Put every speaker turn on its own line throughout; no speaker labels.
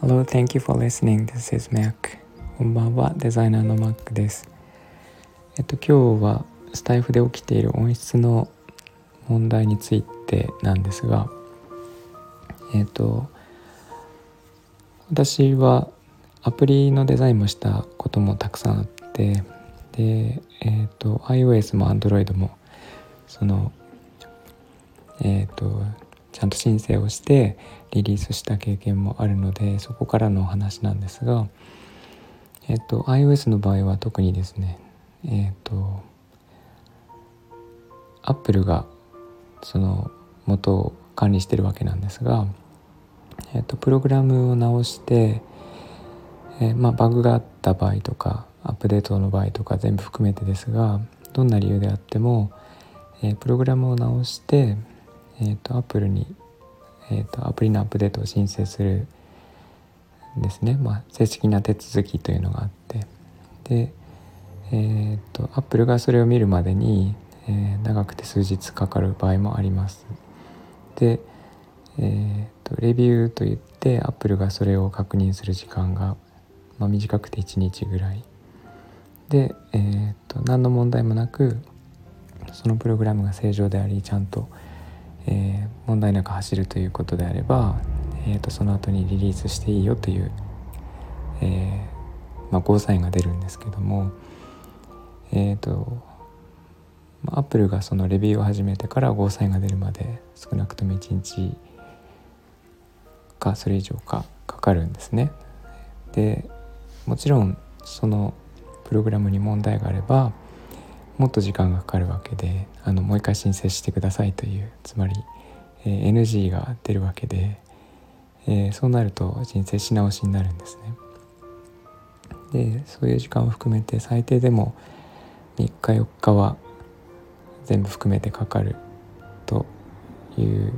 Hello, thank you for listening. This is Mac. こんばんは、デザイナーの Mac です。えっと、今日はスタイフで起きている音質の問題についてなんですが、えっと、私はアプリのデザインもしたこともたくさんあってで、えーと、iOS も Android もそのえ、ー、とちゃんと申請をしてリリースした経験もあるのでそこからのお話なんですが、えっ、ー、と iOS の場合は特にですねえっ、ー、と Apple がその元を管理してるわけなんですが、えっとプログラムを直して、えまあ、バグがあった場合とかアップデートの場合とか全部含めてですがどんな理由であっても、えー、プログラムを直して、えーと、Apple に、えーと、アプリのアップデートを申請するですね、まあ、正式な手続きというのがあって。で、えーと、Apple がそれを見るまでに、えー、長くて数日かかる場合もあります。で、えーと、レビューといって Apple がそれを確認する時間が、まあ、短くて1日ぐらい。で、えーと、何の問題もなくそのプログラムが正常でありちゃんと、えー、問題なく走るということであれば、えーと、その後にリリースしていいよという、えーまあ、ゴーサインが出るんですけどもえっ、ー、とアップルがそのレビューを始めてからゴーサインが出るまで少なくとも1日かそれ以上かかかるんですね。でもちろんそのプログラムに問題があればもっと時間がかかるわけであのもう一回申請してくださいというつまり、えー、NG が出るわけで、えー、そうなると申請し直しになるんですね。でそういう時間を含めて最低でも3日4日は全部含めてかかるという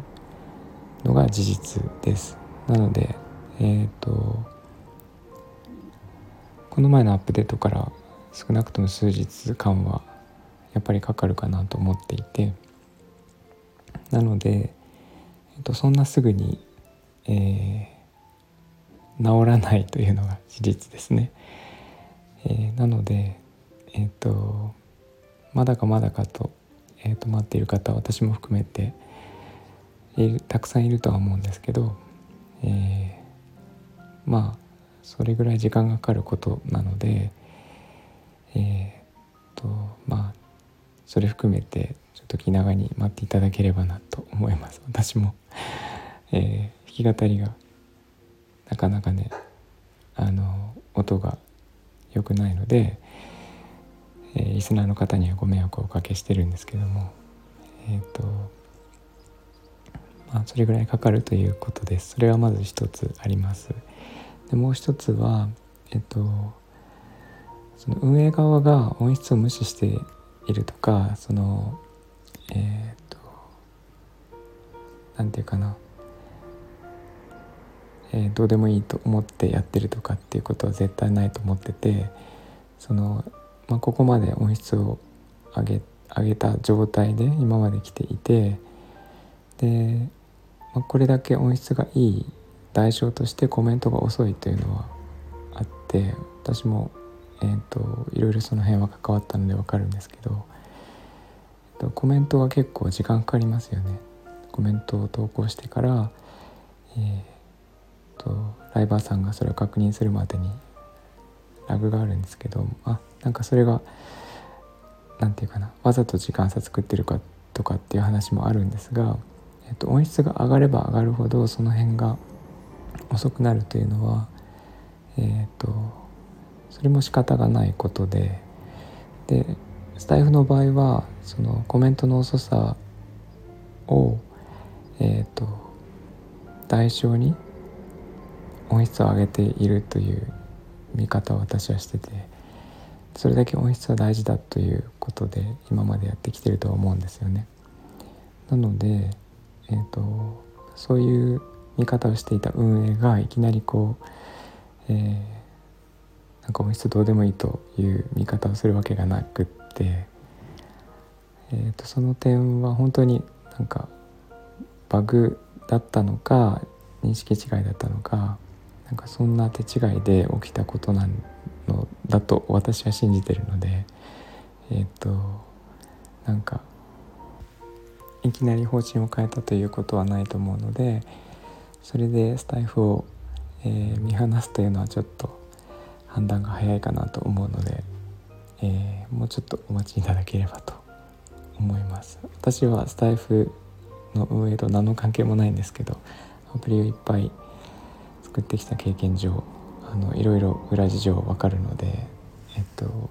のが事実です。なのでえっ、ー、とこの前のアップデートから少なくとも数日間はやっぱりかかるかなと思っていてなので、えっと、そんなすぐに、えー、治らないというのが事実ですね。えー、なので、えっ、とまだかまだかと,、えー、と待っている方私も含めてたくさんいるとは思うんですけど、えー、まあそれぐらい時間がかかることなのでそれ含めてちょっと気長に待っていただければなと思います。私も、えー、弾き語りがなかなかねあの音が良くないので、えー、リスナーの方にはご迷惑をおかけしてるんですけどもえっ、ー、とまあそれぐらいかかるということです。それはまず一つあります。でもう一つはえっ、とその運営側が音質を無視しているとかそのえっ、ー、と何て言うかな、えー、どうでもいいと思ってやってるとかっていうことは絶対ないと思っててその、まあ、ここまで音質を上げ上げた状態で今まで来ていてで、まあ、これだけ音質がいい代償としてコメントが遅いというのはあって私もえーと、いろいろその辺は関わったので分かるんですけど、えーと、コメントは結構時間かかりますよね。コメントを投稿してから、えーと、ライバーさんがそれを確認するまでにラグがあるんですけどあなんかそれが何て言うかなわざと時間差作ってるかとかっていう話もあるんですが、えー、と音質が上がれば上がるほどその辺が遅くなるというのはえっ、ー、とそれも仕方がないことででスタイフの場合はそのコメントの遅さをえっ、ー、と代償に音質を上げているという見方を私はしててそれだけ音質は大事だということで今までやってきてるとは思うんですよね。なので、えーと、そういう見方をしていた運営がいきなりこう、えーなんか音質どうでもいいという見方をするわけがなくって、えー、とその点は本当になんかバグだったのか認識違いだったのかなんかそんな手違いで起きたことなのだと私は信じてるのでえっ、となんかいきなり方針を変えたということはないと思うのでそれでスタイフを、えー、見放すというのはちょっと判断が早いかなと思うので、えー、もうちょっとお待ちいただければと思います。私はスタイフの運営と何の関係もないんですけどアプリをいっぱい作ってきた経験上あのいろいろ裏事情わかるのでえっと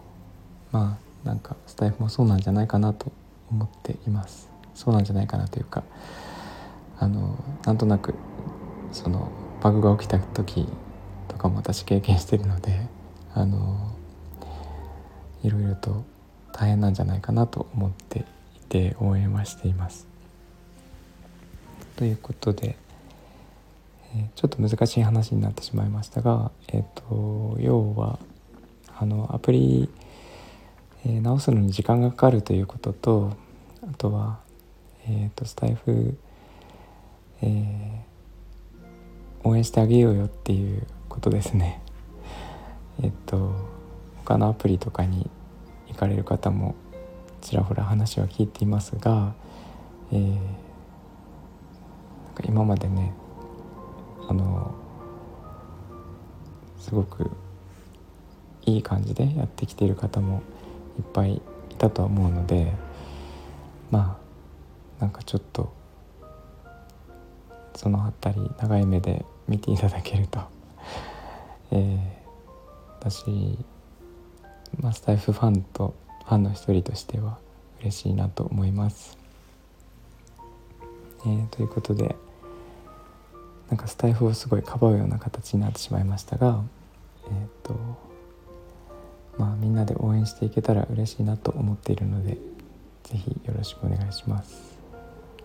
まあなんかスタイフもそうなんじゃないかなと思っています。そうなんじゃないかなというかあのなんとなくそのバグが起きた時かも私経験してるのであのいろいろと大変なんじゃないかなと思っていて応援はしています。ということで、え、ちょっと難しい話になってしまいましたが、えーと、要はあのアプリ、えー、直すのに時間がかかるということとあとは、えーと、スタイフ、えー、応援してあげようよっていうことですね。えっ、と他のアプリとかに行かれる方もちらほら話は聞いていますが、えー、なんか今までねあのすごくいい感じでやってきている方もいっぱいいたとは思うのでまあなんかちょっとその辺り長い目で見ていただけると、えー、私ま、スタイフファンとファンの一人としては嬉しいなと思います。えー、ということでなんかスタイフをすごいかばうような形になってしまいましたが、えーとまあ、みんなで応援していけたら嬉しいなと思っているので是非よろしくお願いします。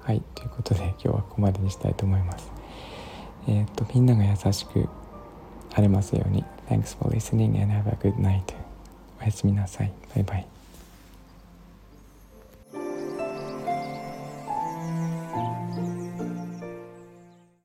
はいということで今日はここまでにしたいと思います。えっ、ー、とみんなが優しく晴れますように。Thanks for listening and have a good night. おやすみなさい。バイバイ。